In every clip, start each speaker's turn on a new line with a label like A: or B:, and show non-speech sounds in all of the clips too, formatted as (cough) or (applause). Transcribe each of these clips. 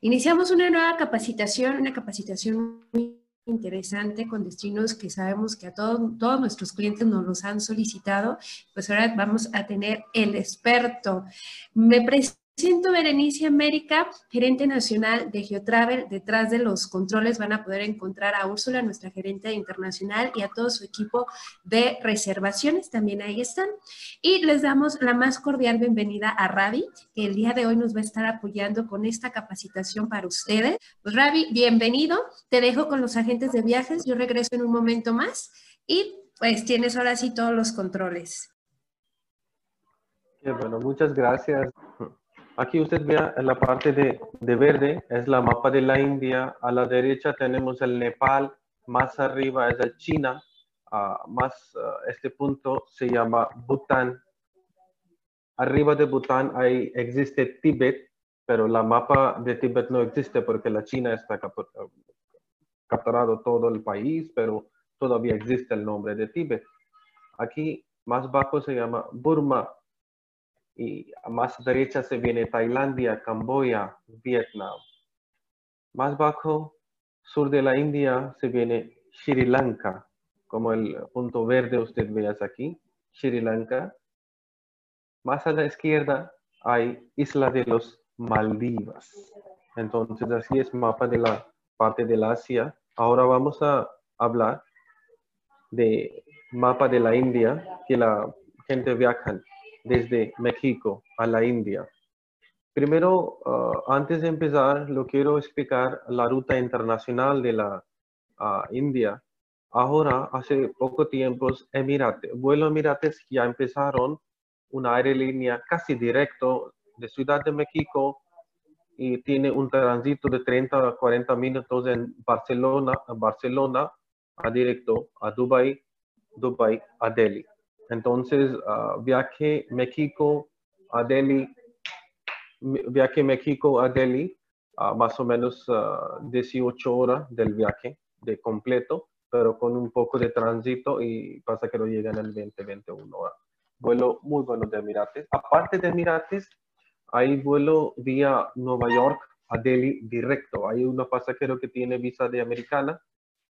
A: iniciamos una nueva capacitación, una capacitación muy interesante con destinos que sabemos que a todos, nuestros clientes nos los han solicitado. Pues ahora vamos a tener el experto. Me presento Siento Berenice América, gerente nacional de Geotravel. Detrás de los controles van a poder encontrar a Úrsula, nuestra gerente internacional, y a todo su equipo de reservaciones. También ahí están. Y les damos la más cordial bienvenida a Ravi, que el día de hoy nos va a estar apoyando con esta capacitación para ustedes. Pues Ravi, bienvenido. Te dejo con los agentes de viajes. Yo regreso en un momento más y pues tienes ahora sí todos los controles.
B: bueno, muchas gracias. Aquí usted ve en la parte de, verde, es la mapa de la India. A la derecha tenemos el Nepal, más arriba es el China, uh, más uh, este punto se llama Bután. Arriba de Bután hay, existe Tíbet, pero la mapa de Tíbet no existe porque la China está capturado todo el país, pero todavía existe el nombre de Tíbet. Aquí más bajo se llama Burma, y más derecha se viene Tailandia, Camboya, Vietnam. Más bajo, sur de la India, se viene Sri Lanka, como el punto verde usted ve aquí, Sri Lanka. Más a la izquierda hay Isla de los Maldivas. Entonces así es mapa de la parte del Asia. Ahora vamos a hablar de mapa de la India, que la gente viaja desde México a la India. Primero, uh, antes de empezar, lo quiero explicar la ruta internacional de la uh, India. Ahora, hace poco tiempo, Emirates, vuelo Emirates ya empezaron una aerolínea casi directo de Ciudad de México y tiene un tránsito de 30 a 40 minutos en Barcelona, Barcelona a directo a Dubai, Dubai a Delhi. Entonces, uh, viaje México a Delhi, viaje México a Delhi, uh, más o menos 18 uh, horas del viaje de completo, pero con un poco de tránsito y pasa que no llegan el 20, 21 horas. Vuelo muy bueno de Emirates. Aparte de Emirates, hay vuelo vía Nueva York a Delhi directo. Hay un pasajero que tiene visa de americana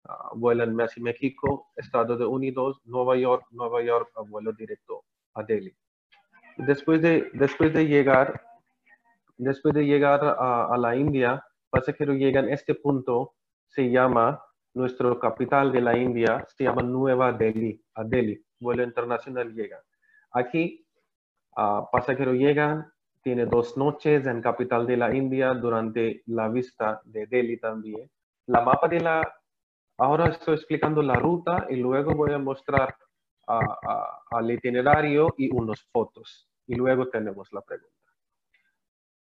B: uh, vuelan Messi México, Estados Unidos, Nueva York, Nueva York, a vuelo directo a Delhi. Después de, después de llegar, después de llegar a, la India, pasajeros llegan a este punto, se llama, nuestro capital de la India, se llama Nueva Delhi, a Delhi, vuelo internacional llega. Aquí, uh, pasajeros llegan, tiene dos noches en capital de la India durante la vista de Delhi también. La mapa de la Ahora estoy explicando la ruta y luego voy a mostrar al itinerario y unas fotos. Y luego tenemos la pregunta.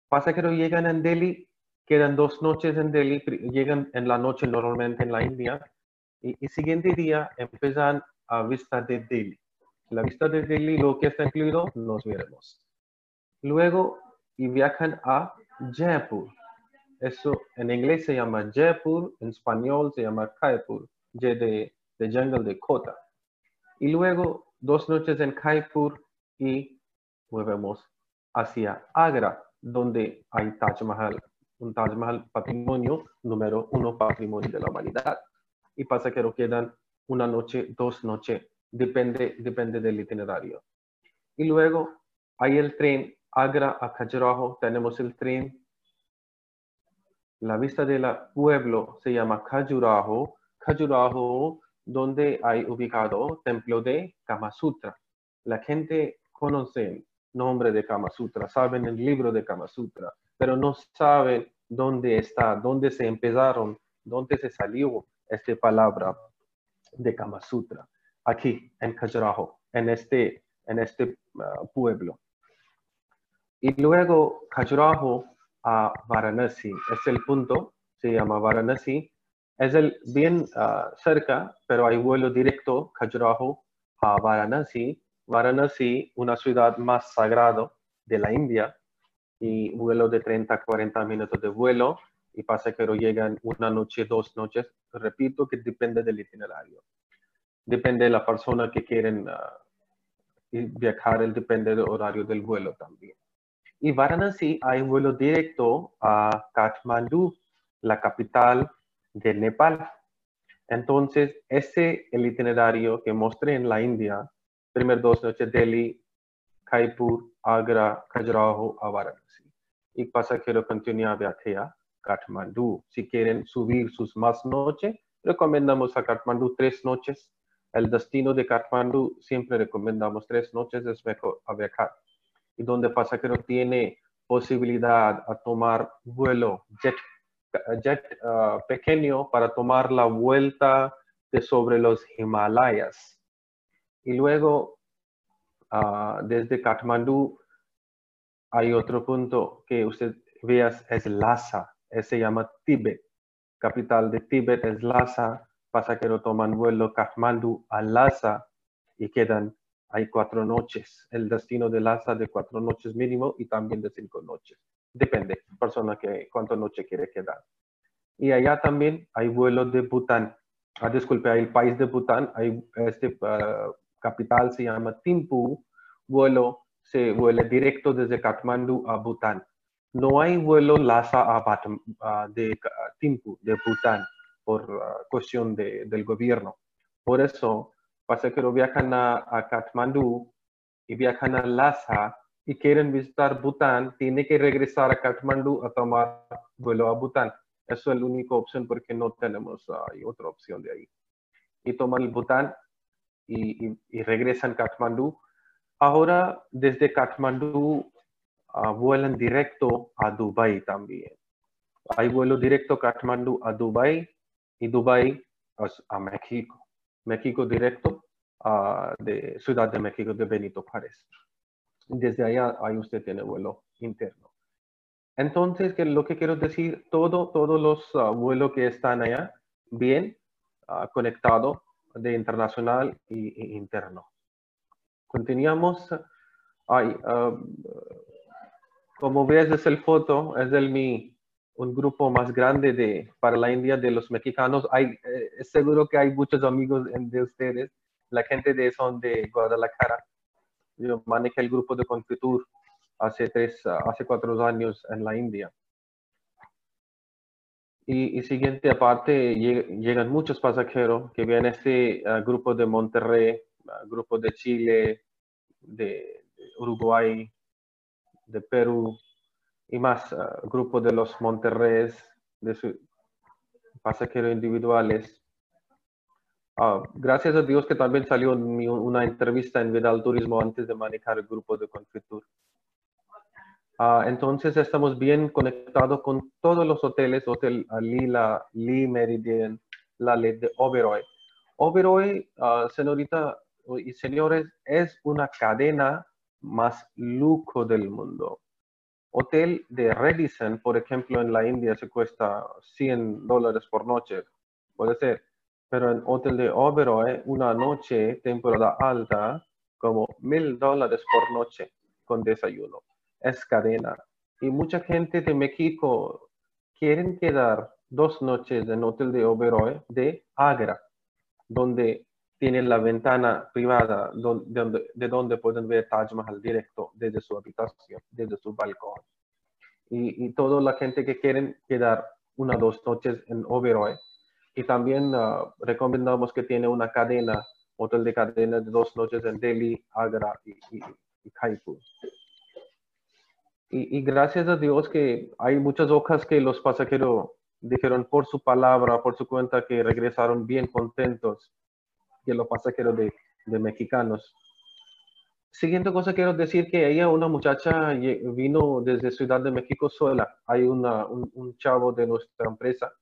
B: Pasa que no llegan en Delhi, quedan dos noches en Delhi, llegan en la noche normalmente en la India. Y el siguiente día empiezan a vista de Delhi. La vista de Delhi, lo que está incluido, nos veremos. Luego, y viajan a Jaipur. Eso en inglés se llama Jaipur, en español se llama Kaipur, de, de jungle de Kota. Y luego dos noches en Kaipur y movemos hacia Agra, donde hay Taj Mahal, un Taj Mahal patrimonio número uno patrimonio de la humanidad. Y pasa que quedan una noche, dos noches, depende, depende del itinerario. Y luego hay el tren Agra a Khajuraho, tenemos el tren la vista del pueblo se llama Khajuraho. Khajuraho, donde hay ubicado templo de Kama Sutra. La gente conoce el nombre de Kama Sutra, saben el libro de Kama Sutra, pero no saben dónde está, dónde se empezaron, dónde se salió esta palabra de Kama Sutra. Aquí, en Khajuraho, en este, en este uh, pueblo. Y luego Khajuraho a Varanasi. Es el punto, se llama Varanasi. Es el bien ah, cerca, pero hay vuelo directo, Khajuraho a Varanasi. Varanasi, una ciudad más sagrada de la India, y vuelo de 30 a 40 minutos de vuelo, y pasa que llegan una noche, dos noches. Repito que depende del itinerario. Depende de la persona que quieren uh, viajar, depende del horario del vuelo también. Y Varanasi hay vuelo directo a Kathmandu, la capital de Nepal. Entonces, ese el itinerario que mostré en la India, primer dos noches Delhi, Kaipur, Agra, Khajuraho, a Varanasi. Y pasajero continúa viaje a Kathmandu. Si quieren subir sus más noches, recomendamos a Kathmandu tres noches. El destino de Kathmandu siempre recomendamos tres noches, es mejor a viajar. Y donde pasajero tiene posibilidad a tomar vuelo jet jet uh, pequeño para tomar la vuelta de sobre los Himalayas. Y luego, uh, desde Kathmandú, hay otro punto que usted vea, es Lhasa, se llama Tíbet. Capital de Tíbet es Lhasa, pasajeros toman vuelo Kathmandú a Lhasa y quedan hay cuatro noches. El destino de Lhasa de cuatro noches mínimo y también de cinco noches. Depende, persona que cuánto noche quiere quedar. Y allá también hay vuelos de Bután. Ah, disculpe, hay el país de Bután, hay este uh, capital se llama Timpu. Vuelo se vuela directo desde Kathmandu a Bután. No hay vuelo Lhasa a uh, de Timpu, de Bután, por uh, cuestión de, del gobierno. Por eso, pasajeros viajan a, Kathmandu y viajan a Lhasa y quieren visitar Bután, tiene que regresar a Kathmandu a tomar vuelo a Bután. Eso es la única opción porque no tenemos uh, otra opción de ahí. Y toman el Bután y, y, y regresan a Kathmandu. Ahora, desde Kathmandu uh, vuelan directo a Dubai también. Hay vuelo directo Kathmandu a Dubai y Dubai a México. México directo uh, de Ciudad de México de Benito Juárez. Desde allá, ahí usted tiene vuelo interno. Entonces, que lo que quiero decir, todo, todos los uh, vuelos que están allá, bien uh, conectados de internacional y, interno. Continuamos. Uh, como ves, es el foto, es el mi, un grupo más grande de, para la India de los mexicanos. Hay, eh, seguro que hay muchos amigos de ustedes. La gente de son de Guadalajara yo manejé el grupo de Confitur hace tres, hace cuatro años en la India. Y, siguiente aparte, llegan muchos pasajeros que vienen este uh, grupo de Monterrey, uh, grupo de Chile, de, Uruguay, de Perú y más uh, grupo de los Monterreyes, de pasajeros individuales Ah, gracias a Dios que también salió una entrevista en Vidal Turismo antes de manejar el grupo de Confitur. Ah, entonces estamos bien conectados con todos los hoteles, Hotel Lila, Lee Meridian, la ley de Oberoi. Oberoi, uh, señorita y señores, es una cadena más lujo del mundo. Hotel de Radisson, por ejemplo, en la India se cuesta 100 dólares por noche. Puede ser pero en hotel de Oberoi, una noche, temporada alta, como mil dólares por noche con desayuno. Es cadena. Y mucha gente de México quieren quedar dos noches en hotel de Oberoi de Agra, donde tienen la ventana privada donde, de donde pueden ver Taj Mahal directo desde su habitación, desde su balcón. Y, y toda la gente que quieren quedar una o dos noches en Oberoi. Y también uh, recomendamos que tiene una cadena, hotel de cadena de dos noches en Delhi, Agra y, y, y Y, gracias a Dios que hay muchas hojas que los pasajeros dijeron por su palabra, por su cuenta, que regresaron bien contentos de los pasajeros de, de mexicanos. Siguiente cosa quiero decir que ella, una muchacha, vino desde Ciudad de México sola. Hay una, un, un chavo de nuestra empresa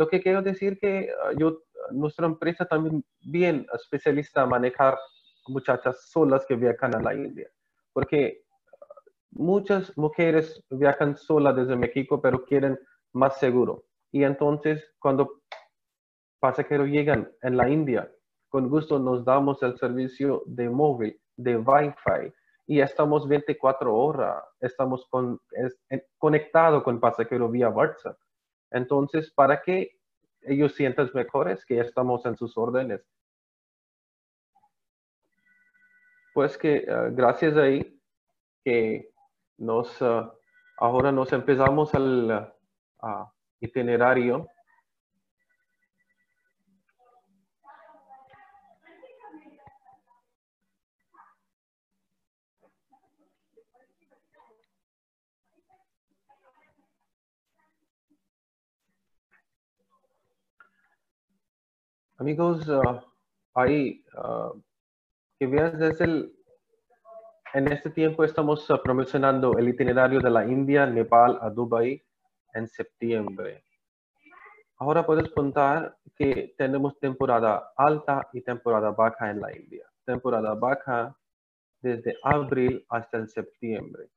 B: lo que quiero decir que ah, yo, nuestra empresa también bien especialista a manejar muchachas solas que viajan a la India, porque ah, muchas mujeres viajan solas desde México, pero quieren más seguro. Y entonces, cuando pasajeros llegan en la India, con gusto nos damos el servicio de móvil, de Wi-Fi, y estamos 24 horas, estamos con, conectados con pasajeros vía WhatsApp. Entonces, para que ellos sientan mejores, que estamos en sus órdenes. Pues que uh, gracias ahí que Nos, ah, ahora nos empezamos al ah, itinerario. Amigos, ahí que veas desde el en este tiempo estamos ah, promocionando el itinerario de la India, Nepal a Dubai en septiembre. Ahora puedes contar que tenemos temporada alta y temporada baja en la India. Temporada baja desde abril hasta el septiembre.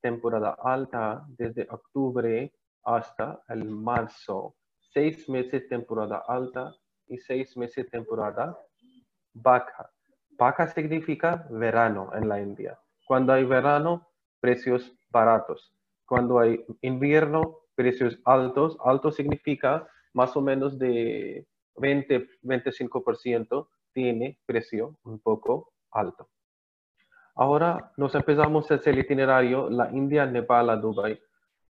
B: Temporada alta desde octubre hasta el marzo. Seis meses temporada alta y seis meses temporada baja. Baja significa verano en la India. Cuando hay verano, precios baratos. Cuando hay invierno, precios altos. Alto significa más o menos de 20-25% tiene precio un poco alto. Ahora nos empezamos a hacer el itinerario, la India, Nepal Dubai.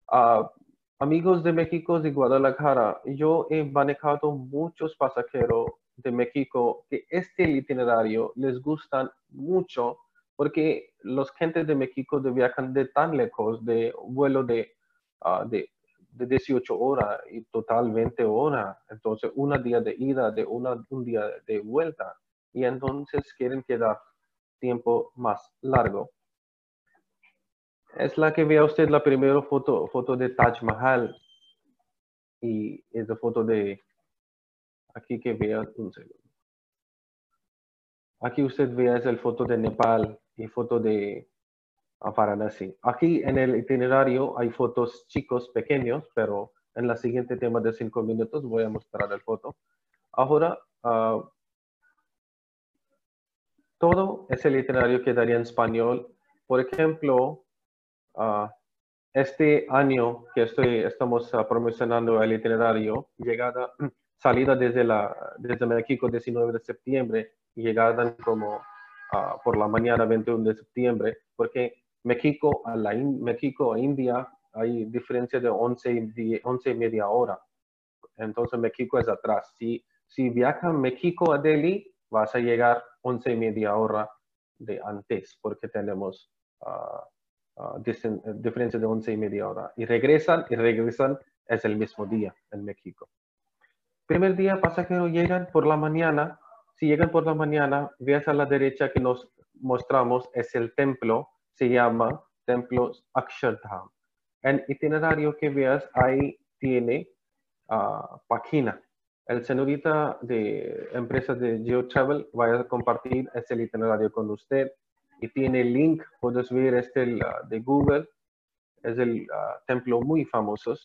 B: Ah, amigos de México, de Guadalajara, yo he manejado muchos pasajeros de México que este itinerario les gusta mucho porque los gentes de México de viajan de tan lejos, de vuelo de, uh, de, 18 horas y total 20 horas, entonces una día de ida, de una, un día de vuelta, y entonces quieren quedar tiempo más largo. Es la que vea usted la primera foto, foto de Taj Mahal y es la foto de Aquí que vea un segundo. Aquí usted vea es el foto de Nepal y foto de Varanasi. Aquí en el itinerario hay fotos chicos pequeños, pero en la siguiente tema de cinco minutos voy a mostrar el foto. Ahora, ah, todo es el itinerario que daría en español. Por ejemplo, ah, este año que estoy, estamos ah, promocionando el itinerario, llegada (clears throat) salida desde, la, desde México 19 de septiembre llegada como ah, por la mañana 21 de septiembre, porque México a, la México a India hay diferencia de 11, 11 y media hora. Entonces México es atrás. Si, si viajas México a Delhi, vas a llegar 11 y media hora de antes, porque tenemos uh, diferencia de 11 y media hora. Y regresan, y regresan es el mismo día en México. Primer día, pasajeros llegan por la mañana. Si llegan por la mañana, veas a la derecha que nos mostramos, es el templo, se llama Templo Akshardham. En itinerario que veas, ahí tiene uh, página. El señorita de empresa de GeoTravel va a compartir ese itinerario con usted y tiene link, puedes ver este uh, de Google, es el uh, templo muy famoso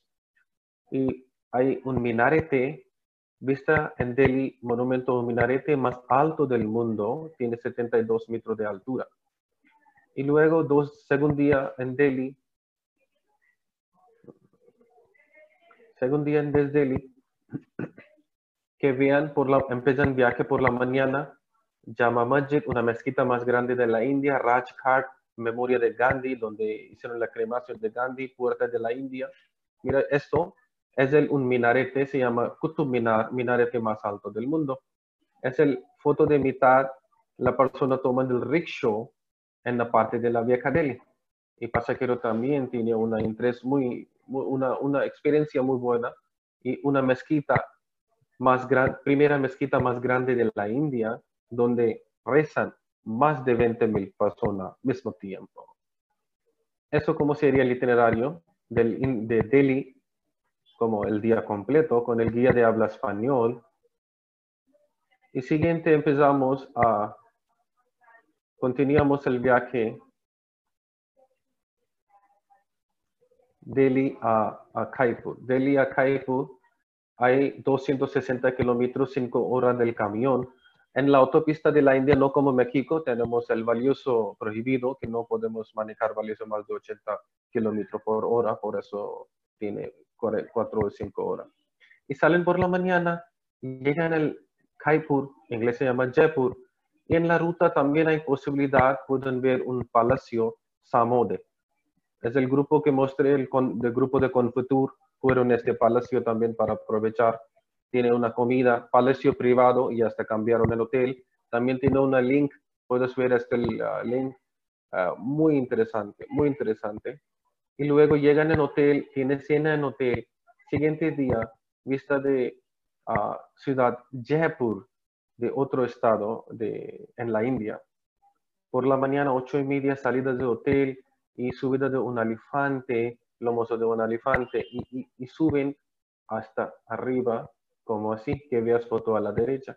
B: y hay un minarete Vista en Delhi, monumento minarete más alto del mundo, tiene 72 metros de altura. Y luego, dos, segundo día en Delhi, segundo día en Delhi, que vean, por la, empiezan viaje por la mañana, Jama Masjid, una mezquita más grande de la India, Rajghat, memoria de Gandhi, donde hicieron la cremación de Gandhi, puerta de la India. Mira, esto es el, un minarete, se llama Kutub Minar, minarete más alto del mundo. Es el foto de mitad, la persona tomando el rickshaw en la parte de la vieja Delhi. Y pasajero también tiene una interés muy, una, una experiencia muy buena y una mezquita más grande, primera mezquita más grande de la India, donde rezan más de 20 mil personas al mismo tiempo. Eso como sería el itinerario del, de Delhi como el día completo con el guía de habla español. Y siguiente empezamos a, continuamos el viaje Delhi a, a Kaipur. Delhi a Kaipur hay 260 kilómetros, 5 horas del camión. En la autopista de la India, no como México, tenemos el valioso prohibido, que no podemos manejar valioso más de 80 kilómetros por hora, por eso tiene cuatro o cinco horas. Y salen por la mañana, llegan al Kaipur, en inglés se llama Jaipur, y en la ruta también hay posibilidad, pueden ver un palacio Samode. es el grupo que mostré, el, grupo de Confutur, fueron este palacio también para aprovechar. Tiene una comida, palacio privado y hasta cambiaron el hotel. También tiene una link, puedes ver este link, ah, muy interesante, muy interesante. Y luego llegan en hotel, tiene cena en hotel. Siguiente día, vista de ah, ciudad Jaipur, de otro estado de, en la India. Por la mañana, ocho y media, salida del hotel y subida de un elefante, lomoso de un elefante, y, suben hasta arriba, como así, que veas foto a la derecha.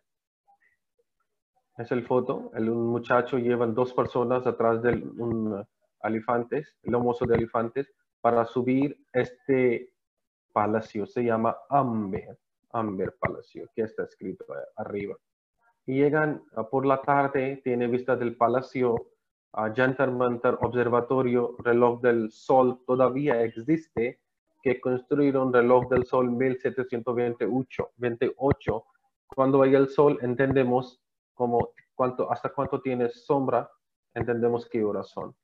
B: Es el foto, el, un muchacho lleva dos personas atrás de un elefantes, lomoso de elefantes, para subir este palacio. Se llama Amber, Amber Palacio, que está escrito arriba y llegan ah, por la tarde, tiene vista del palacio, uh, Jantar observatorio, reloj del sol, todavía existe, que construyeron reloj del sol 1728, 28. Cuando hay el sol, entendemos como cuánto, hasta cuánto tiene sombra, entendemos qué horas son.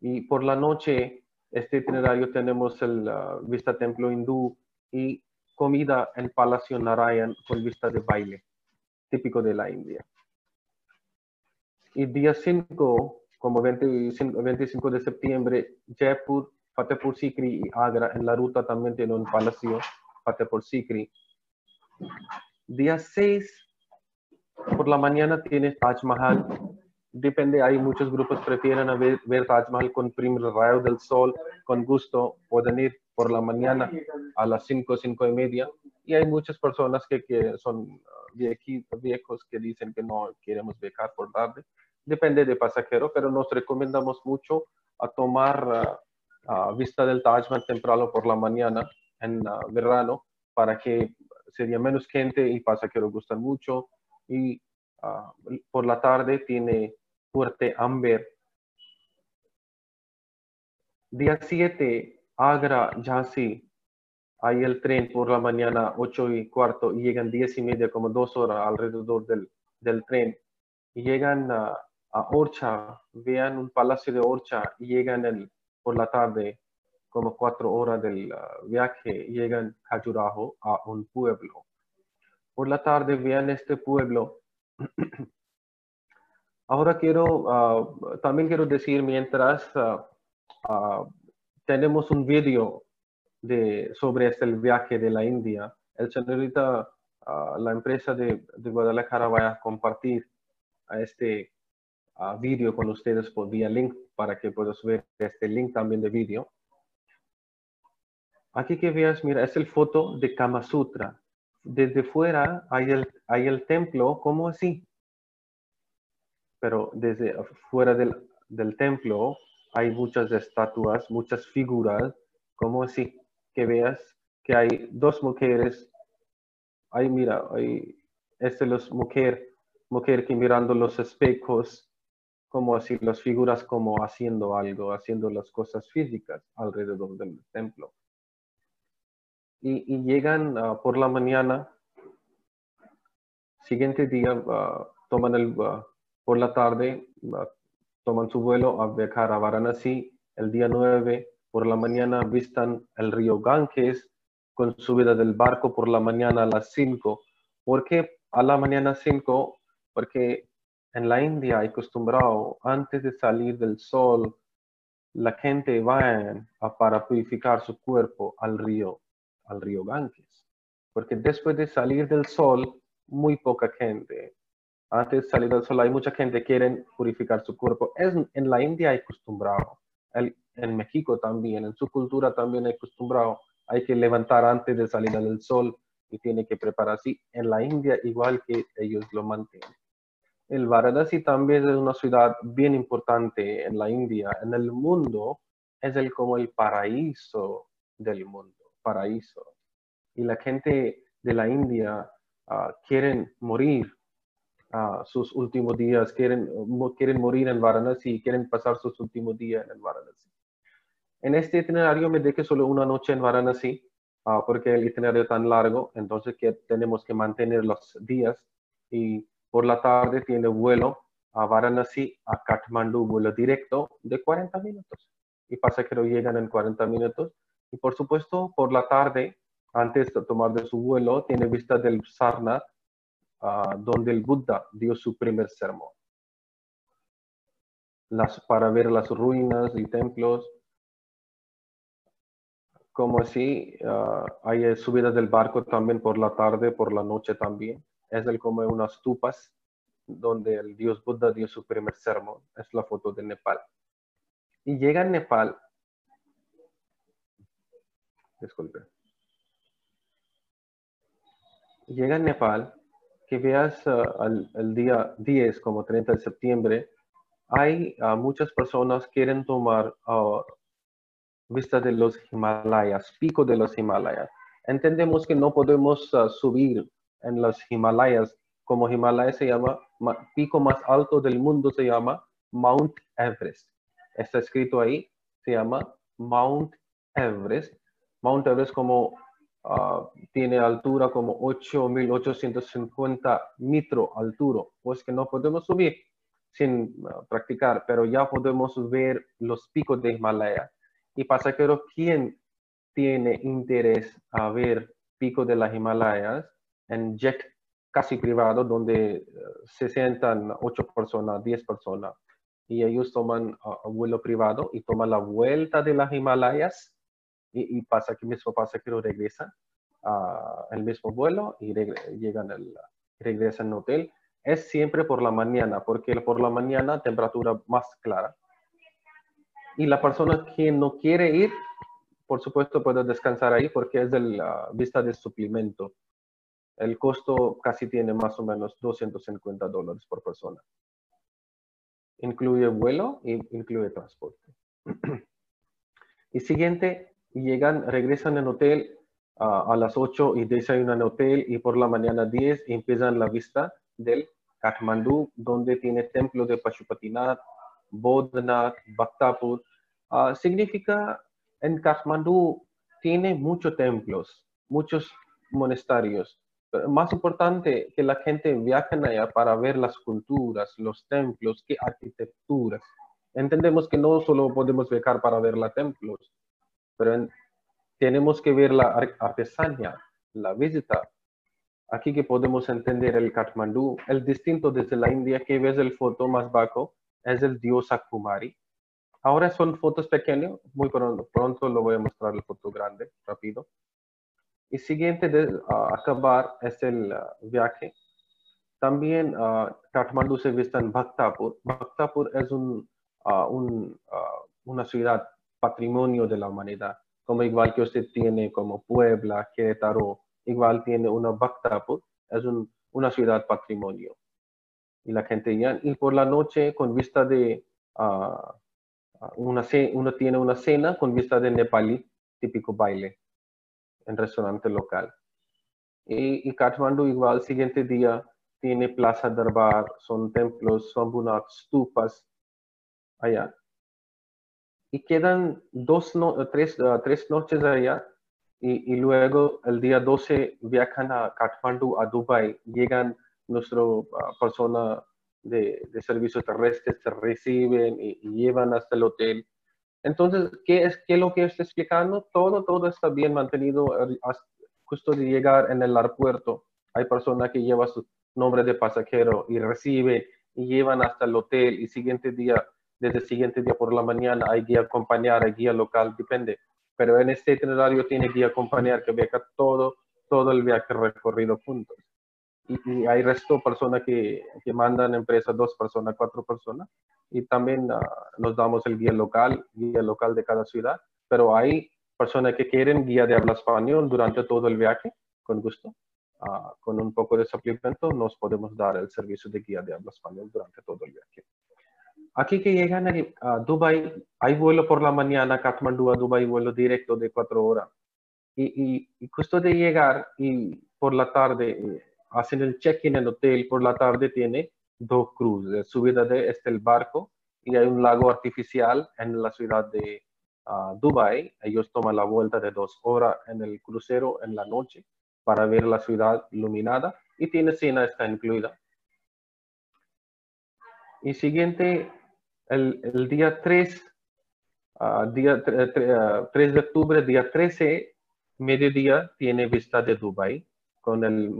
B: Y por la noche, este itinerario tenemos el uh, vista templo hindú y comida en Palacio Narayan con vista de baile típico de la India. Y día 5, como 25, de septiembre, Jaipur, Fatehpur Sikri y Agra en la ruta también tiene un palacio, Fatehpur Sikri. Día 6, por la mañana tiene Taj Mahal. Depende, hay muchos grupos prefieren ver, ver Taj Mahal con primer rayo del sol, con gusto, pueden ir por la mañana a las 5, 5 y media. Y hay muchas personas que, que son viejos que dicen que no queremos becar por tarde. Depende de pasajero, pero nos recomendamos mucho a tomar uh, vista del Taj Mahal temprano por la mañana en ah, verano para que sería menos gente y pasajeros gustan mucho. Y ah, por la tarde tiene fuerte Amber. Día 7, Agra, Jhansi, hay el tren por la mañana 8 y cuarto y llegan 10 y media, como dos horas alrededor del, del tren. Y llegan a, a, Orcha, vean un palacio de Orcha y llegan el, por la tarde, como cuatro horas del uh, viaje, llegan a Khajuraho, a un pueblo. Por la tarde vean este pueblo. (clears throat) Ahora quiero, uh, también quiero decir, mientras uh, tenemos un video de, sobre este viaje de la India. El señorita, uh, la empresa de, de, Guadalajara va a compartir a este uh, vídeo con ustedes por vía link para que puedas ver este link también de vídeo. Aquí que veas, mira, es el foto de Kama Sutra. Desde fuera hay el, hay el templo, como así? Pero desde fuera del, del templo hay muchas estatuas, muchas figuras, como así? que veas que hay dos mujeres. Ahí mira, hay este los mujer, mujer que mirando los espejos, como así las figuras como haciendo algo, haciendo las cosas físicas alrededor del templo. Y, llegan ah, por la mañana, siguiente día, ah, toman el, ah, por la tarde, toman su vuelo a viajar a Varanasi, el día 9 por la mañana vistan el río Ganges con subida del barco por la mañana a las 5. ¿Por qué a la mañana 5? Porque en la India hay acostumbrado antes de salir del sol, la gente va a, para purificar su cuerpo al río, al río Ganges. Porque después de salir del sol, muy poca gente. Antes de salir del sol hay mucha gente que quiere purificar su cuerpo. Es, en la India hay acostumbrado. El, en México también, en su cultura también hay acostumbrado, hay que levantar antes de salir del sol y tiene que prepararse. En la India igual que ellos lo mantienen. El Varanasi también es una ciudad bien importante en la India, en el mundo, es el, como el paraíso del mundo, paraíso. Y la gente de la India uh, quieren morir uh, sus últimos días, quieren, quieren morir en Varanasi, quieren pasar sus últimos días en Varanasi. En este itinerario me dejé solo una noche en Varanasi, uh, porque el itinerario es tan largo, entonces que tenemos que mantener los días y por la tarde tiene vuelo a Varanasi, a Kathmandu, vuelo directo de 40 minutos. y pasajero llegan en 40 minutos. Y por supuesto, por la tarde, antes de tomar de su vuelo, tiene vista del Sarnath, ah, donde el Buda dio su primer sermón. Las, para ver las ruinas y templos. Como así, uh, hay subidas del barco también por la tarde, por la noche también. Es el como unas tupas donde el dios Buda dio su primer sermón. Es la foto de Nepal. Y llega a Nepal. Disculpe. Llega a Nepal, que veas uh, el, día 10 como 30 de septiembre, hay uh, muchas personas quieren tomar uh, vista de los Himalayas, pico de los Himalayas. Entendemos que no podemos subir en los Himalayas, como Himalaya se llama, pico más alto del mundo se llama Mount Everest está escrito ahí, se llama Mount Everest. Mount Everest como ah, tiene altura como 8.850 metros altura, pues que no podemos subir sin ah, practicar, pero ya podemos ver los picos de Himalaya. Y pasajero, ¿quién tiene interés a ver pico de las Himalayas en jet casi privado, donde ah, se sientan 8 personas, 10 personas? y ellos toman un vuelo privado y toman la vuelta de las Himalayas y, pasa que mismo pasa que lo regresan al mismo vuelo y llegan al, regresan al hotel. Es siempre por la mañana, porque por la mañana temperatura más clara. Y la persona que no quiere ir, por supuesto puede descansar ahí porque es de la vista de suplemento. El costo casi tiene más o menos 250 dólares por persona incluye vuelo e incluye transporte. (clears throat) y siguiente, llegan, regresan en hotel a las 8 y desayunan en hotel y por la mañana 10 empiezan la vista del Kathmandu, donde tiene templo de Pashupatinath, Bodhnath, Bhaktapur. Ah, significa, en Kathmandu tiene muchos templos, muchos monasterios, más importante que la gente viaje allá para ver las culturas, los templos, qué arquitecturas. Entendemos que no solo podemos viajar para ver los templos, pero tenemos que ver la artesanía, la visita. Aquí que podemos entender el Kathmandu, el distinto desde la India que ves el foto más bajo, es el dios Akumari. Ahora son fotos pequeñas, muy pronto, pronto lo voy a mostrar el foto grande, rápido. Y siguiente de acabar es el ah, viaje. También uh, Kathmandu se vista en Bhaktapur. Bhaktapur es un, ah, un una ciudad patrimonio de la humanidad, como igual que usted tiene como Puebla, Querétaro, igual tiene una Bhaktapur, es un, una ciudad patrimonio. Y la gente ya, y por la noche con vista de, una, uno tiene una cena con vista de Nepalí, típico baile en restaurante local. Y, y Kathmandu igual, siguiente día, tiene Plaza Darbar, son templos, son bunas stupas allá. Y quedan dos no, tres, ah, tres noches allá y, y, luego el día 12 viajan a Kathmandu, a Dubai, llegan nuestra uh, persona de, de servicios terrestres, se reciben y, y, llevan hasta el hotel entonces, ¿qué es, qué lo que estoy explicando? Todo, todo está bien mantenido eh, justo de llegar en el aeropuerto. Hay personas que llevan su nombre de pasajero y recibe y llevan hasta el hotel y siguiente día, desde el siguiente día por la mañana hay guía acompañar, hay guía local, depende. Pero en este itinerario tiene guía acompañar que viaja todo, todo el viaje recorrido juntos y, hay resto personas que, que mandan empresas, dos personas, cuatro personas, y también ah, nos damos el guía local, guía local de cada ciudad, pero hay personas que quieren guía de habla español durante todo el viaje, con gusto. Uh, con un poco de suplemento nos podemos dar el servicio de guía de habla español durante todo el viaje. Aquí que llegan a Dubai, hay vuelo por la mañana, Kathmandu a Dubai, vuelo directo de cuatro horas. Y, y, y justo de llegar y por la tarde hacen el check-in en el hotel, por la tarde tiene dos cruces, subida de este el barco y hay un lago artificial en la ciudad de uh, Dubai. Ellos toman la vuelta de dos horas en el crucero en la noche para ver la ciudad iluminada y tiene cena está incluida. Y siguiente, el, día 3 día 3 de octubre, día 13, mediodía, tiene vista de Dubai con el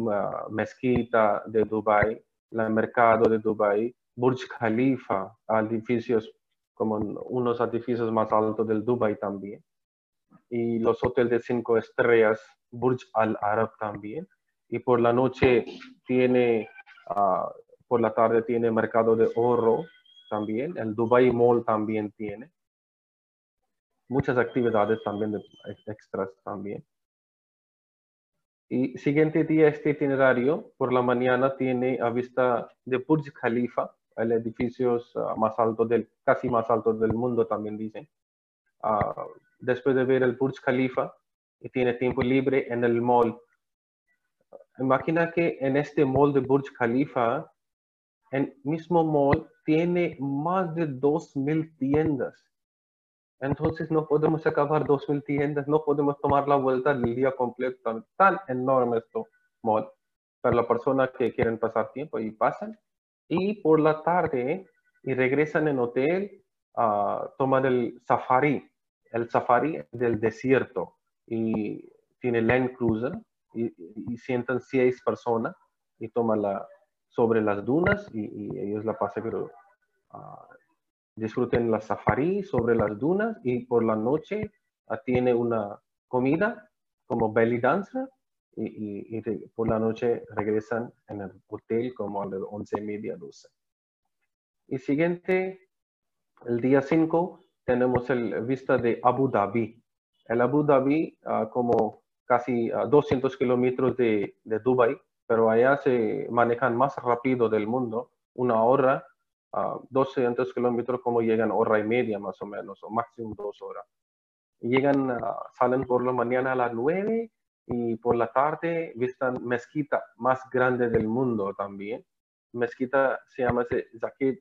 B: mezquita de Dubai, el mercado de Dubai, Burj Khalifa, edificios como unos edificios más altos del Dubai también, y los hoteles de cinco estrellas, Burj Al Arab también, y por la noche tiene, ah, por la tarde tiene mercado de oro también, el Dubai Mall también tiene, muchas actividades también de extras también. Y siguiente día, este itinerario, por la mañana tiene a vista de Burj Khalifa, el edificio ah, más alto del, casi más alto del mundo también dicen. Ah, después de ver el Burj Khalifa, y tiene tiempo libre en el mall. Imagina que en este mall de Burj Khalifa, el mismo mall tiene más de 2.000 tiendas. Entonces no podemos acabar 2.000 tiendas, no podemos tomar la vuelta el día completo. Tan enorme esto mall. Para la persona que quieren pasar tiempo y pasan. Y por la tarde y regresan en hotel, uh, toman el safari, el safari del desierto. Y tiene Land Cruiser y, y sientan seis personas y toman la, sobre las dunas y, ellos la pasan pero, uh, disfruten la safari sobre las dunas y por la noche ah, tiene una comida como belly dancer y, por la noche regresan en el hotel como a las once y media, 12. Y siguiente, el día 5, tenemos el vista de Abu Dhabi. El Abu Dhabi, uh, como casi 200 kilómetros de, de Dubai, pero allá se manejan más rápido del mundo, una hora uh, 200 kilómetros, como llegan hora y media más o menos, o máximo dos horas. Llegan, salen por la mañana a las 9 y por la tarde visitan mezquita más grande del mundo también. Mezquita se llama Zakid.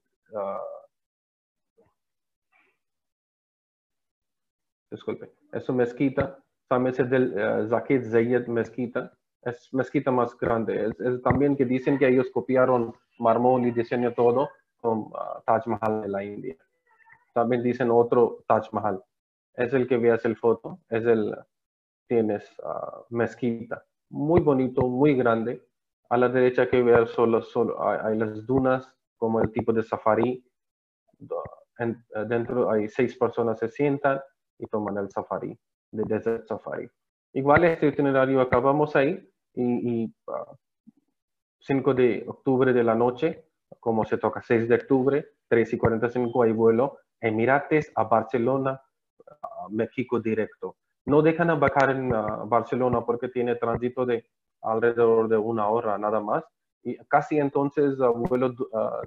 B: disculpe, es una mezquita, también es del uh, Zakid Zayed Mezquita, es mezquita más grande. Es, es, también que dicen que ellos copiaron mármol y diseño todo, uh, Taj Mahal de la India. También dicen otro Taj Mahal. Es el que veas el foto, es el, tienes uh, mezquita. Muy bonito, muy grande. A la derecha que veas solo, solo hay, las dunas como el tipo de safari. En, dentro hay seis personas se sientan y toman el safari, de Desert Safari. Igual este itinerario acabamos ahí y, y 5 uh, de octubre de la noche como se toca 6 de octubre, 3 y 45 hay vuelo Emirates a Barcelona, México directo. No dejan embarcar en Barcelona porque tiene tránsito de alrededor de una hora nada más. Y casi entonces vuelo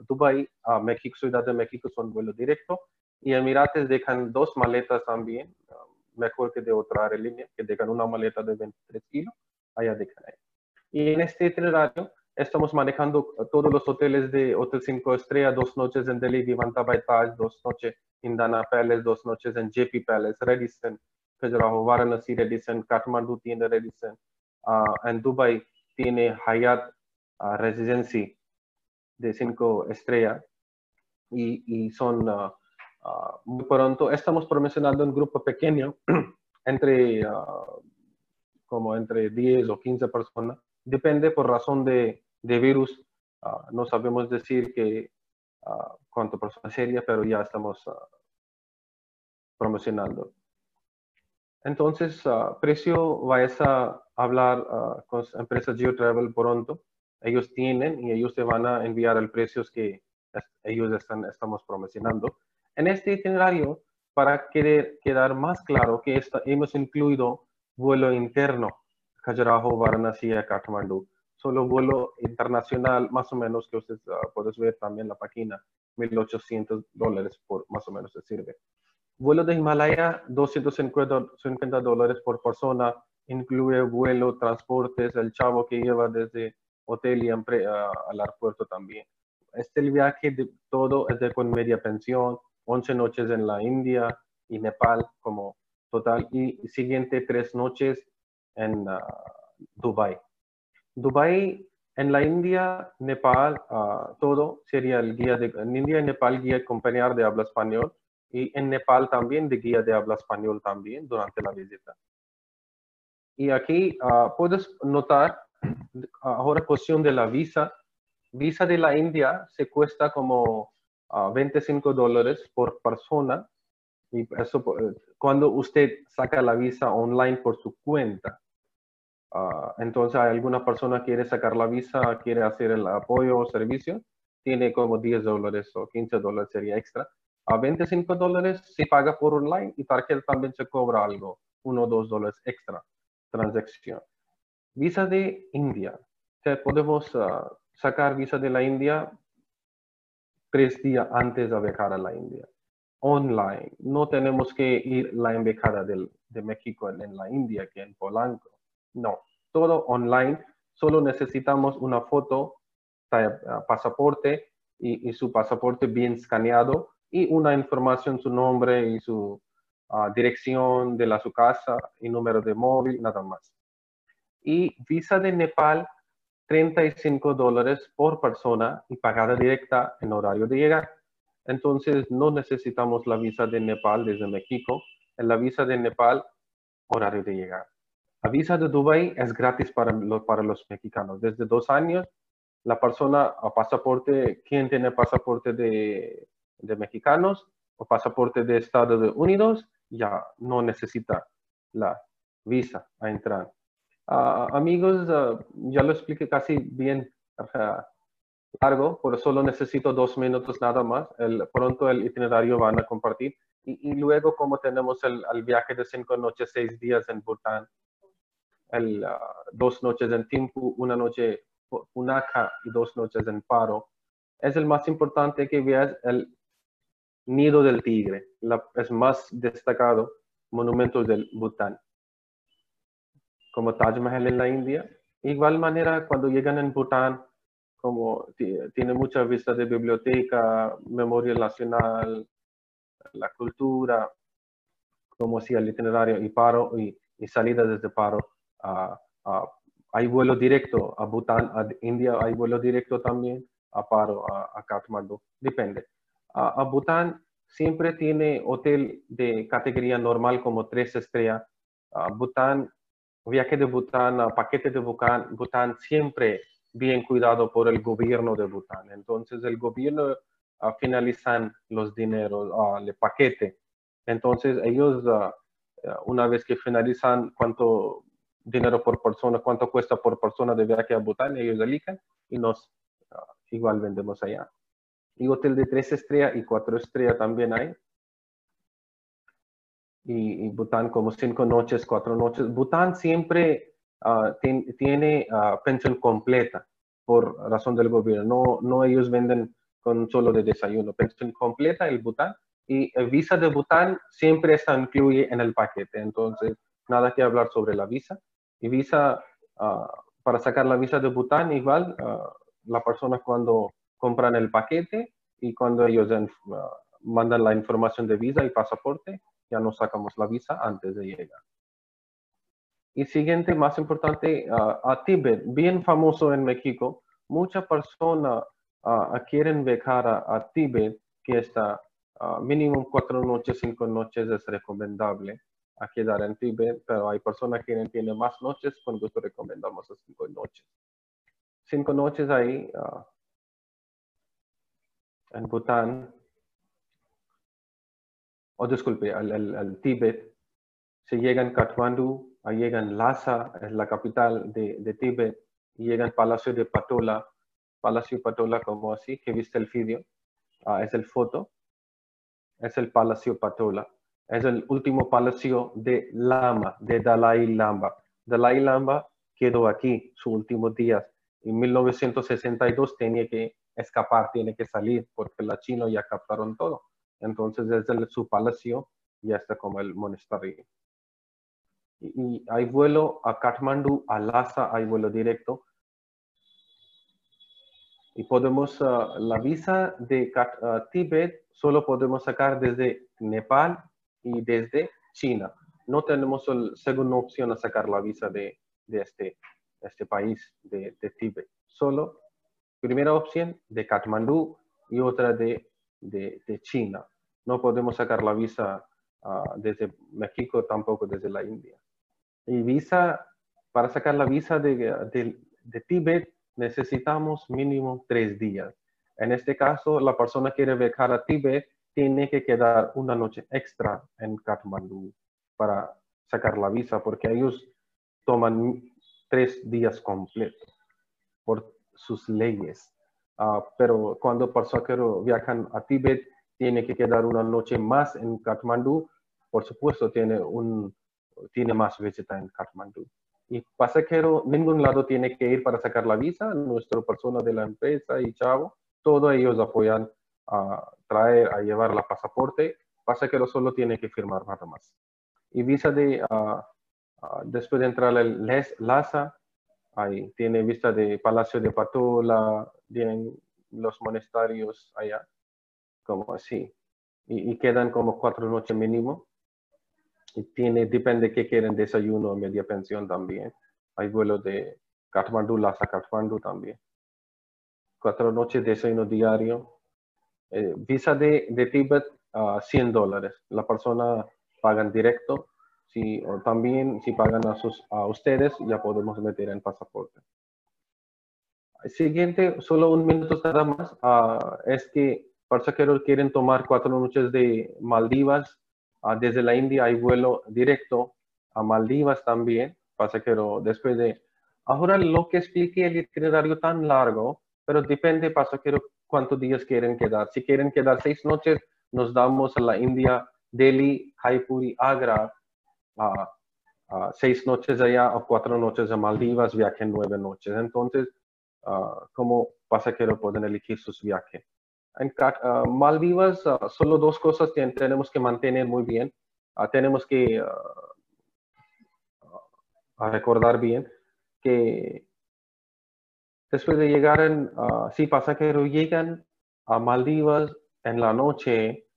B: Dubai a México, Ciudad de México son vuelo directo. Y Emirates dejan dos maletas también, mejor que de otra aerolínea, que dejan una maleta de 23 kilos, allá dejan ahí. Y en este itinerario estamos manejando todos los hoteles de Hotel 5 Estrellas, dos noches en Delhi, Vivanta Taj, dos noches en Dana Palace, dos noches en JP Palace, Radisson, Khajuraho, Varanasi, Radisson, Kathmandu tiene Radisson, uh, en Dubai tiene Hyatt uh, Residency de 5 estrellas. Y, y son uh, muy pronto, estamos promocionando un grupo pequeño (clears throat) entre como entre 10 o 15 personas depende por razón de, de virus. Ah, no sabemos decir que uh, cuánto persona seria, pero ya estamos ah, promocionando. Entonces, precio, vais a hablar con la empresa GeoTravel pronto. Ellos tienen y ellos te van a enviar el precio que ellos están, estamos promocionando. En este itinerario, para querer quedar más claro que hemos incluido vuelo interno Khajuraho, Varanasi a Kathmandu. Solo vuelo internacional, más o menos, que ustedes uh, puedes ver también la página, 1.800 dólares por más o menos se sirve. Vuelo de Himalaya, 250 dólares por persona, incluye vuelo, transportes, el chavo que lleva desde hotel y uh, al aeropuerto también. Este viaje de todo es de con media pensión, 11 noches en la India y Nepal como total y siguiente tres noches en uh, Dubai. Dubai, en la India, Nepal, uh, todo sería el guía de, en India y Nepal guía acompañar de habla español Y en Nepal también de guía de habla español también durante la visita. Y aquí ah, puedes notar ahora cuestión de la visa. Visa de la India se cuesta como 25 ah, dólares por persona. Y eso eh, cuando usted saca la visa online por su cuenta. Ah, entonces, hay alguna persona quiere sacar la visa, quiere hacer el apoyo o servicio, tiene como 10 dólares o 15 dólares sería extra. A 25 dólares se paga por online y tarjeta también se cobra algo, 1 o 2 dólares extra transacción. Visa de India. podemos ah, sacar visa de la India tres días antes de viajar a la India. Online. No tenemos que ir la embajada de México en, la India, que en Polanco. No, todo online. Solo necesitamos una foto, ah, pasaporte y, su pasaporte bien escaneado y una información, su nombre y su ah, dirección de la su casa y número de móvil, nada más. Y visa de Nepal, 35 dólares por persona y pagada directa en horario de llegar. Entonces no necesitamos la visa de Nepal desde México. En la visa de Nepal, horario de llegar. La visa de Dubai es gratis para los, para los mexicanos. Desde dos años, la persona a pasaporte, quien tiene pasaporte de, de mexicanos o pasaporte de Estados Unidos, ya no necesita la visa a entrar. Ah, amigos, ah, ya lo expliqué casi bien largo, por solo necesito dos minutos nada más. El, pronto el itinerario van a compartir. Y, luego, como tenemos el, el, viaje de cinco noches, seis días en Bután, el, ah, dos noches en Timpu, una noche Punakha y dos noches en Paro. Es el más importante que veas el nido del tigre, la, es más destacado monumento del Bután, como Taj Mahal en la India. Igual manera, cuando llegan en Bután, como tiene muchas vistas de biblioteca, memoria nacional, la cultura, como si el itinerario y paro y, y salida desde paro hay vuelo directo a Bután, a India hay vuelo directo también, a Paro, a, Kathmandu, depende. A, Bután siempre tiene hotel de categoría normal como tres estrellas. Bután, viaje de Bután, paquete de Bután, Bután siempre bien cuidado por el gobierno de Bután. Entonces el gobierno finalizan los dineros, el paquete. Entonces ellos, una vez que finalizan cuánto dinero por persona, cuánto cuesta por persona de viaje a Bután, ellos eligen y nos igual vendemos allá. Y hotel de tres estrellas y cuatro estrellas también hay. Y, Bután como cinco noches, cuatro noches. Bután siempre ah, tiene uh, pensión completa por razón del gobierno. No, no ellos venden con solo de desayuno. Pensión completa el Bután. Y el visa de Bután siempre está incluye en el paquete. Entonces, nada que hablar sobre la visa y visa, ah, para sacar la visa de Bután, igual, uh, la persona cuando compran el paquete y cuando ellos ah, mandan la información de visa y pasaporte, ya nos sacamos la visa antes de llegar. Y siguiente, más importante, a Tíbet, bien famoso en México, muchas personas quieren viajar a, Tíbet, que está mínimo cuatro noches, cinco noches es recomendable a quedar en Tibet, pero hay personas que tienen más noches, con gusto recomendamos a cinco noches. Cinco noches ahí ah, en Bután, o oh, disculpe, al, Tíbet, se llega en Kathmandu, ahí llegan Lhasa, es la capital de, de Tíbet, y llega al Palacio de Patola, Palacio Patola como así, que viste el vídeo, ah, es el foto, es el Palacio Patola es el último palacio de Lama, de Dalai Lama. Dalai Lama quedó aquí sus últimos días. En 1962 tenía que escapar, tiene que salir, porque los chinos ya captaron todo. Entonces, desde su palacio ya está como el monasterio. Y, hay vuelo a Kathmandu, a Lhasa, hay vuelo directo. Y podemos, ah, la visa de uh, Tíbet solo podemos sacar desde Nepal y desde China. No tenemos la segunda opción a sacar la visa de, este, este país, de, de Tíbet. Solo primera opción de Kathmandú y otra de, de, China. no podemos sacar la visa ah, desde México, tampoco desde la India. Y visa, para sacar la visa de, de, de Tíbet necesitamos mínimo tres días. En este caso, la persona quiere viajar a Tíbet, tiene que quedar una noche extra en Kathmandu para sacar la visa, porque ellos toman tres días completos por sus leyes. Ah, pero cuando pasajeros viajan a Tíbet, tiene que quedar una noche más en Kathmandu. Por supuesto, tiene, un, tiene más visita en Kathmandu. Y pasajero, ningún lado tiene que ir para sacar la visa. Nuestra persona de la empresa y chavo, todos ellos apoyan a traer, a llevar la pasaporte. Pasajero solo tiene que firmar nada más. Y visa de, ah, ah, después de entrar al LASA, ahí tiene vista de Palacio de Patola, tienen los monasterios allá, como así. Y, y, quedan como cuatro noches mínimo y tiene, depende de qué quieren, desayuno media pensión también. Hay vuelos de Kathmandu, Lhasa Kathmandu también. Cuatro noches de desayuno diario. Eh, visa de, de Tíbet a 100 dólares. La persona pagan directo. Si, o también si pagan a, sus, a ustedes, ya podemos meter en pasaporte. Siguiente, solo un minuto nada más, uh, es que pasajeros quieren tomar cuatro noches de Maldivas desde la India hay vuelo directo a Maldivas también, pasajero después de... Ahora lo que explique el itinerario tan largo, pero depende pasajero cuántos días quieren quedar. Si quieren quedar seis noches, nos damos a la India, Delhi, Jaipur Agra, seis noches allá o cuatro noches a Maldivas, viaje nueve noches. Entonces, uh, como pasajero pueden elegir sus viajes. En uh, Maldivas, uh, solo dos cosas tenemos que mantener muy bien. Uh, tenemos que recordar bien que después de llegar en, si pasajeros llegan a Maldivas en la noche,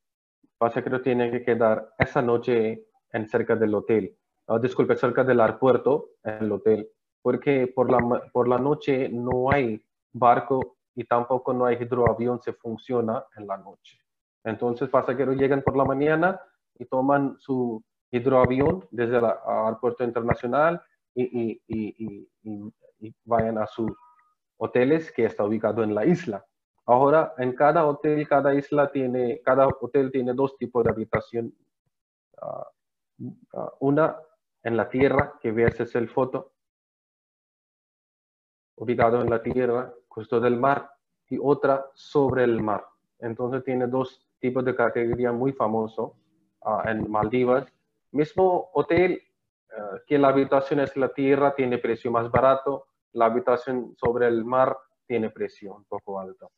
B: pasajeros tienen que quedar esa noche en cerca del hotel. disculpe, cerca del aeropuerto, en el hotel, porque por la, por la noche no hay barco y tampoco no hay hidroavión se funciona en la noche. Entonces pasajeros llegan por la mañana y toman su hidroavión desde el aeropuerto internacional y, y, vayan a sus hoteles que está ubicado en la isla. Ahora, en cada hotel, cada isla tiene, cada hotel tiene dos tipos de habitación. Ah, ah, una en la tierra, que ves es el foto, ubicado en la tierra, costo del mar, y otra sobre el mar. Entonces tiene dos tipos de categoría muy famosos ah, en Maldivas. Mismo hotel, ah, que la habitación es la tierra, tiene precio más barato. La habitación sobre el mar tiene precio un poco alto.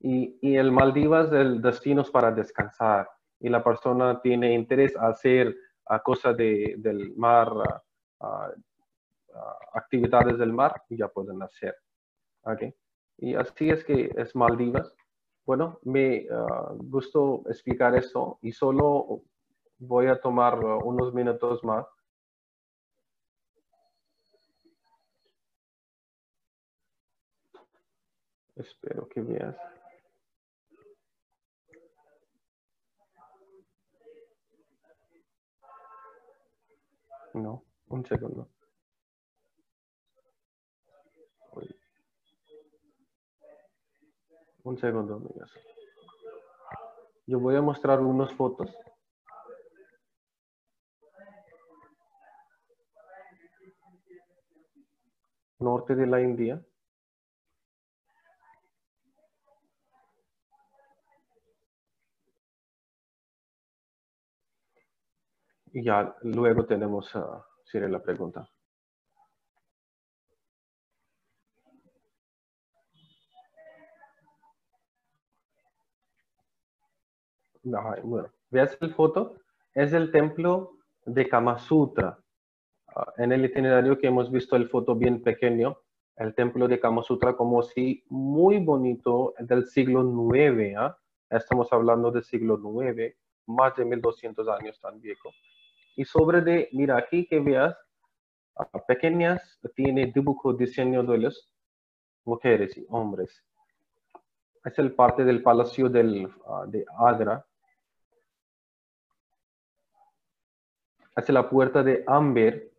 B: Y, y el Maldivas, el destino es para descansar. Y la persona tiene interés a hacer a cosas de, del mar, actividades del mar, ya pueden hacer. Okay. Y así es que es Maldivas. Bueno, me uh, gustó explicar eso y solo voy a tomar uh, unos minutos más. Espero que veas. No, un segundo. Un segundo, amigas. Yo voy a mostrar unas fotos. Norte de la India. Y ya luego tenemos, uh, la pregunta. Bueno, veas el foto, es el templo de Kama Sutra. Ah, en el itinerario que hemos visto el foto bien pequeño, el templo de Kama Sutra como si muy bonito del siglo IX. ¿ah? Estamos hablando del siglo IX, más de 1200 años tan viejo. Y sobre de, mira aquí que veas, ah, pequeñas, tiene dibujo, diseño de las mujeres y hombres. Es el parte del palacio del, ah, de Agra. Es la puerta de Amber.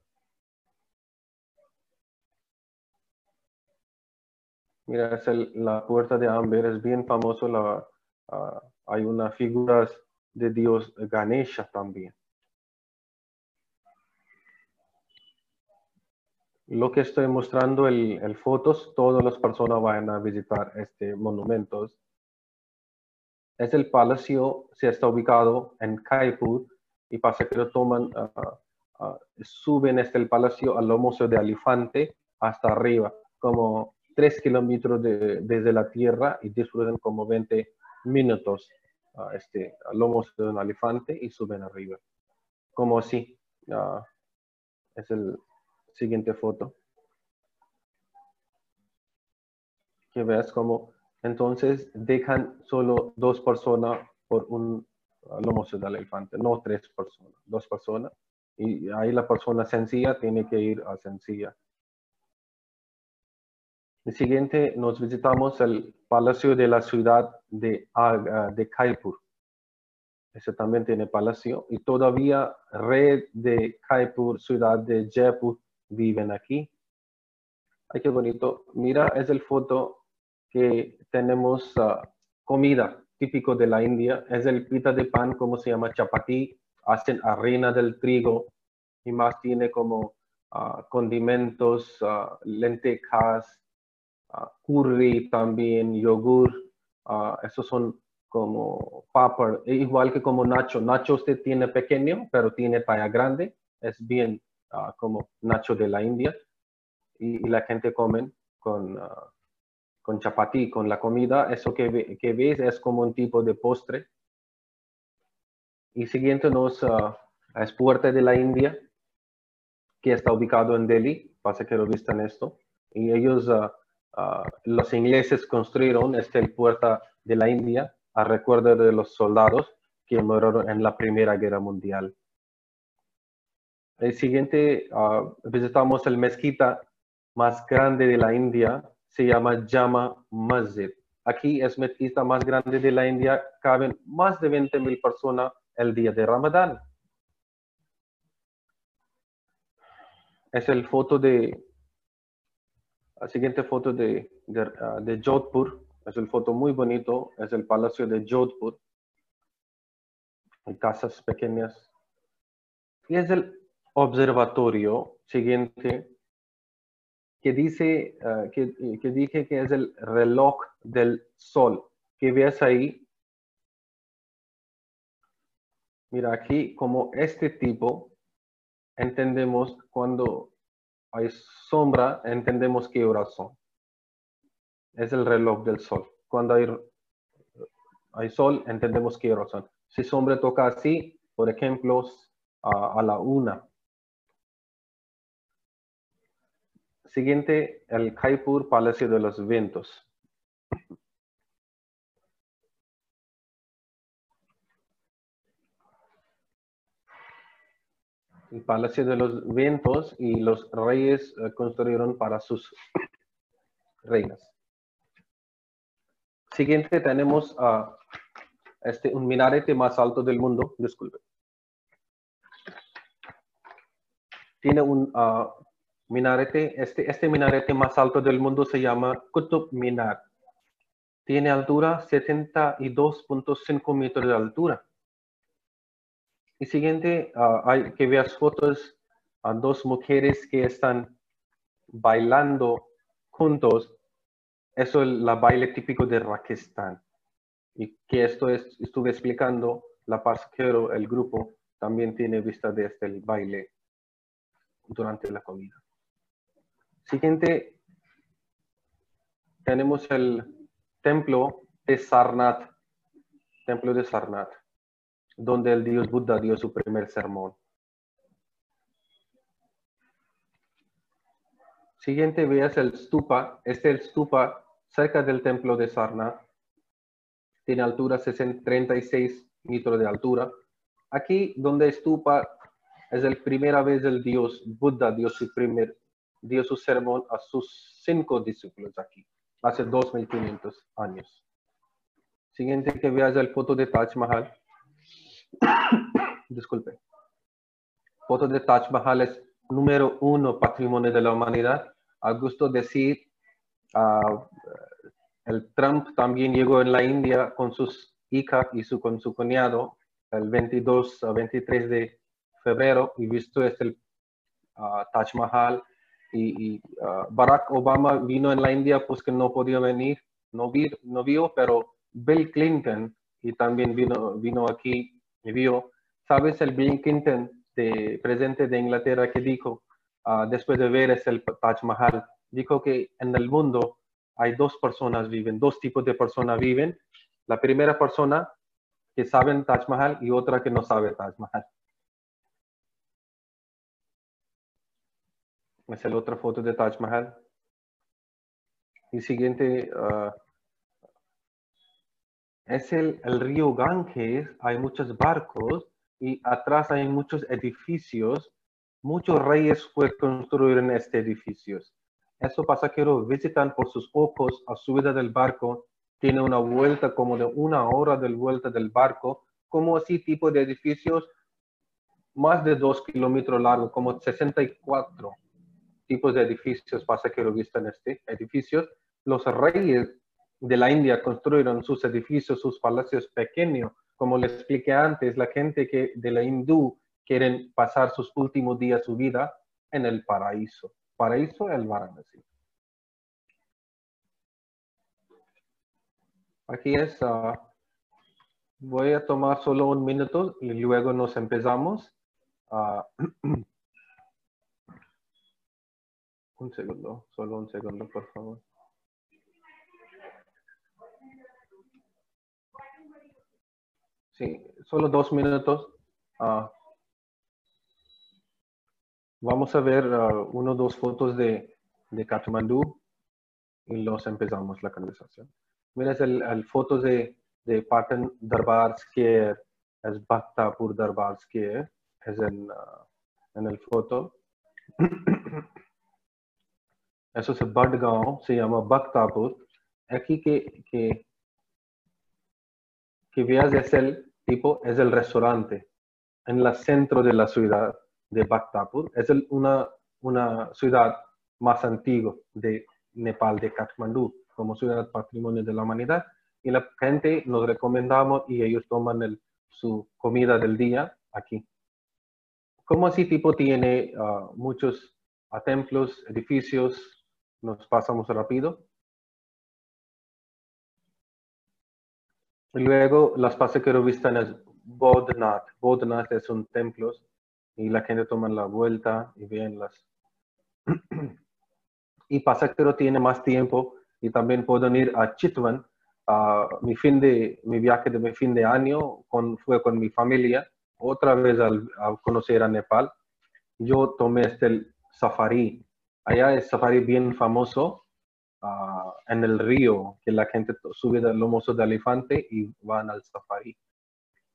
B: Mira, es la puerta de Amber, es bien famoso. La, ah, hay una figura de Dios Ganesha también. Lo que estoy mostrando el, el fotos, todas las personas van a visitar este monumento. Es el palacio, se está ubicado en Kaipur y pasajeros toman, uh, uh, suben este el palacio al Museo de Alifante hasta arriba, como tres kilómetros desde la tierra y disfrutan como 20 minutos uh, este, al Museo de Alifante y suben arriba. Como así. es el, Siguiente foto. Que veas como entonces dejan solo dos personas por un lomo del elefante, no tres personas, dos personas. Y ahí la persona sencilla tiene que ir a sencilla. El siguiente, nos visitamos el palacio de la ciudad de, de Kaipur. Ese también tiene palacio. Y todavía red de Kaipur, ciudad de Jaipur, viven aquí. Ay, qué bonito. Mira, es el foto que tenemos ah, comida típico de la India. Es el pita de pan, como se llama chapati. Hacen harina del trigo y más tiene como ah, condimentos, uh, lentejas, curry también, yogur. esos son como papar, e igual que como nacho. Nacho usted tiene pequeño, pero tiene talla grande. Es bien como nacho de la India y, la gente come con, uh, con chapati, con la comida. Eso que, que, ves es como un tipo de postre. Y siguiente nos uh, es Puerta de la India, que está ubicado en Delhi. Pasa que lo visten esto. Y ellos, los ingleses construyeron este Puerta de la India a recuerdo de los soldados que murieron en la Primera Guerra Mundial. El siguiente, visitamos el mezquita más grande de la India, se llama Jama Masjid. Aquí es mezquita más grande de la India, caben más de 20 mil personas el día de Ramadán. Es el foto de, la siguiente foto de, de, uh, de Jodhpur, es el foto muy bonito, es el palacio de Jodhpur. Hay casas pequeñas. Y es el observatorio siguiente que dice, uh, que, que, dije que es el reloj del sol, que ves ahí. Mira, aquí como este tipo, entendemos cuando hay sombra, entendemos qué horas son. Es el reloj del sol. Cuando hay, hay sol, entendemos qué horas son. Si sombra toca así, por ejemplo, a, a la una, Siguiente, el Kaipur Palacio de los Vientos. El Palacio de los Vientos y los reyes eh, construyeron para sus reinas. Siguiente tenemos este, un minarete más alto del mundo, disculpe. Tiene un uh, minarete, este, este minarete más alto del mundo se llama Kutub Minar. Tiene altura 72.5 metros de altura. Y siguiente, ah, hay que ver fotos a dos mujeres que están bailando juntos. Eso es la baile típico de Rakistán. Y que esto es, estuve explicando, la pasquero, el grupo, también tiene vista de este baile durante la comida. Siguiente, tenemos el templo de Sarnath, templo de Sarnath, donde el dios Buda dio su primer sermón. Siguiente, veas el stupa. Este es el stupa cerca del templo de Sarnath. Tiene altura 36 metros de altura. Aquí donde stupa es la primera vez el dios Buda dio su primer dio su sermón a sus cinco discípulos aquí, hace 2500 años. Siguiente que veas el foto de Taj Mahal. (coughs) Disculpe. Foto de Taj Mahal es número uno patrimonio de la humanidad. A gusto decir, uh, el Trump también llegó en la India con sus hijas y su, con su cuñado el 22 a 23 de febrero y visto es el uh, Taj Mahal y, y uh, Barack Obama vino en la India pues que no podía venir, no, vi, no vio, pero Bill Clinton y también vino, vino aquí y vio, ¿sabes el Bill Clinton de presidente de Inglaterra que dijo uh, después de ver es el Taj Mahal? Dijo que en el mundo hay dos personas viven, dos tipos de personas viven. La primera persona que saben Taj Mahal y otra que no sabe Taj Mahal. Es la otra foto de Taj Mahal. Y siguiente uh, es el, el, río Ganges. Hay muchos barcos y atrás hay muchos edificios. Muchos reyes en este edificios. Eso pasajeros visitan por sus ojos a subida del barco. Tiene una vuelta como de una hora de vuelta del barco, como así tipo de edificios más de dos kilómetros largos, como 64 tipos de edificios pasajeros visitan este edificios. Los reyes de la India construyeron sus edificios, sus palacios pequeños. Como les expliqué antes, la gente que de la hindú quieren pasar sus últimos días su vida en el paraíso paraíso el Varanasi. Aquí es, uh, voy a tomar solo un minuto y luego nos empezamos. Uh, (clears throat) un segundo, solo un segundo, por favor. Sí, solo dos minutos. Uh, Vamos a ver uh, uno o dos fotos de, de Kathmandu y los empezamos la conversación. Mira, el, el foto de, de Patan Darbar Square, es Bhaktapur Darbar Square, es en, uh, en el foto. (clears throat) Eso es Badgaon, se llama Bhaktapur. Aquí que, que, que veas es el tipo, es el restaurante en el centro de la ciudad de Bhaktapur. Es una, una ciudad más antigua de Nepal, de Kathmandú, como ciudad patrimonio de la humanidad. Y la gente nos recomendamos y ellos toman el, su comida del día aquí. Como así tipo tiene uh, muchos uh, templos, edificios, nos pasamos rápido. Luego las pasajeros visitan es Bodhnath. Bodhnath es un templo y la gente toma la vuelta y ven las... (clears throat) y pasajero tiene más tiempo y también pueden ir a Chitwan. a mi, fin de, mi viaje de mi fin de año con, fue con mi familia, otra vez al, conocer a Nepal. Yo tomé este safari. Allá es safari bien famoso uh, en el río, que la gente sube del lomoso de elefante y van al safari.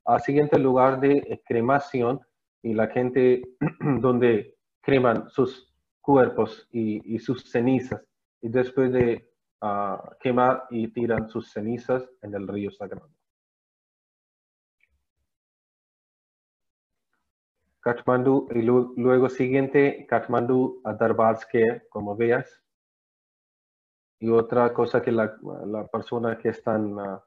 B: Al siguiente lugar de cremación y la gente (clears throat) donde creman sus cuerpos y, sus cenizas y después de ah, quemar y tiran sus cenizas en el río sagrado. Kathmandu y luego siguiente Kathmandu a Darbarske, como veas. Y otra cosa que la, la persona que están uh,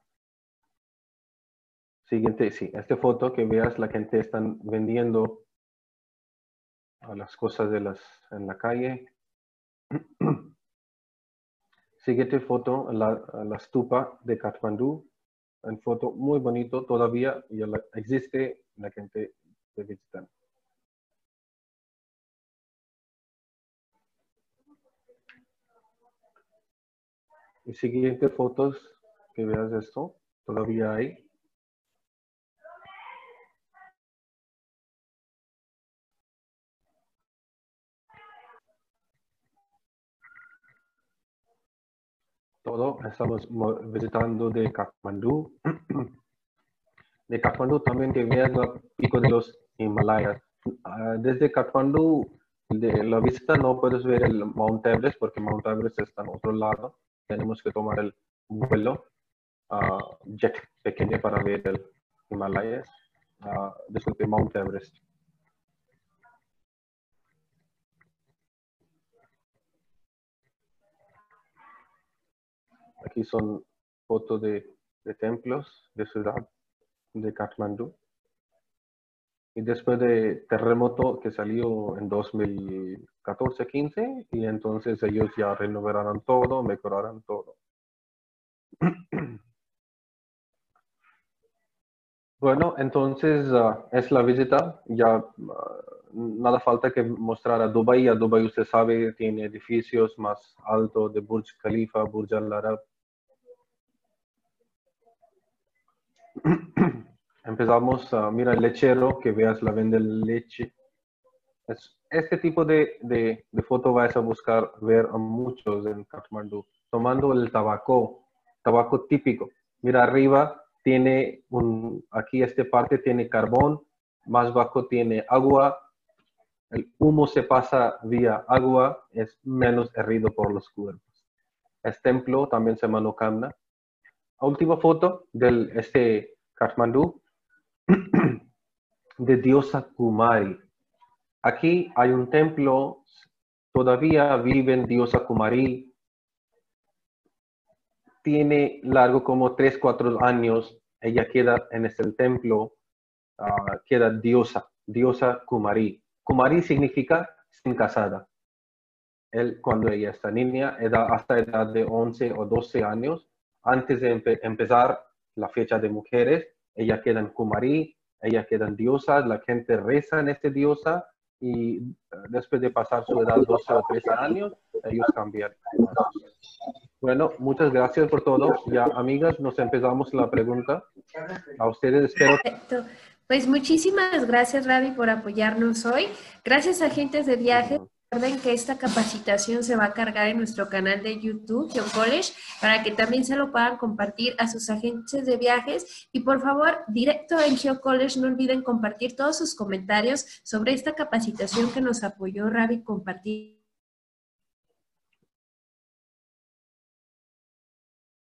B: Siguiente, sí, esta foto que veas, la gente están vendiendo las cosas de las, en la calle. (clears throat) Siguiente foto, la, la estupa de Kathmandú. En foto muy bonito, todavía ya existe, la gente de visitan. Y siguiente fotos que veas esto, todavía hay. todo. Estamos visitando de Kathmandú. (clears throat) De Kathmandú también que veas el pico de los Himalayas. Ah, desde Kathmandú, de la visita no puedes ver el Mount Everest porque Mount Everest está en otro lado. Tenemos que tomar el vuelo. uh, jet pequeño para ver el Himalayas, uh, disculpe, Mount Everest. Aquí son fotos de, de templos de ciudad de Kathmandu. Y después de terremoto que salió en 2014-15, y entonces ellos ya renovaron todo, mejoraron todo. (clears throat) Bueno, entonces ah, es la visita. Ya ah, nada falta que mostrar a Dubai. A Dubai usted sabe, tiene edificios más altos de Burj Khalifa, Burj Al Arab. (clears throat) Empezamos, a mira el lechero, que veas la vende leche. este tipo de, de, de, foto vas a buscar ver a muchos en Kathmandu, tomando el tabaco, tabaco típico. Mira arriba, tiene un, aquí esta parte tiene carbón, más bajo tiene agua, el humo se pasa vía agua, es menos herrido por los cuerpos. Este templo también se manocanda. Última foto de este Kathmandu, de diosa Kumari. Aquí hay un templo, todavía viven diosa Kumari, tiene largo como 3, 4 años, ella queda en este templo, ah, queda diosa, diosa Kumari. Kumari significa sin casada. Él, cuando ella está niña, edad, hasta edad de 11 o 12 años, antes de empezar la fecha de mujeres, ella queda en Kumari, ella queda en diosa, la gente reza en este diosa y eh, después de pasar su edad 12 o 13 años, ellos cambian. Bueno, muchas gracias por todo. Ya, amigas, nos empezamos la pregunta. A ustedes espero.
A: Perfecto. Pues muchísimas gracias, Ravi, por apoyarnos hoy. Gracias, agentes de viajes. Recuerden que esta capacitación se va a cargar en nuestro canal de YouTube, Geo College, para que también se lo puedan compartir a sus agentes de viajes. Y por favor, directo en Geo College, no olviden compartir todos sus comentarios sobre esta capacitación que nos apoyó Ravi compartir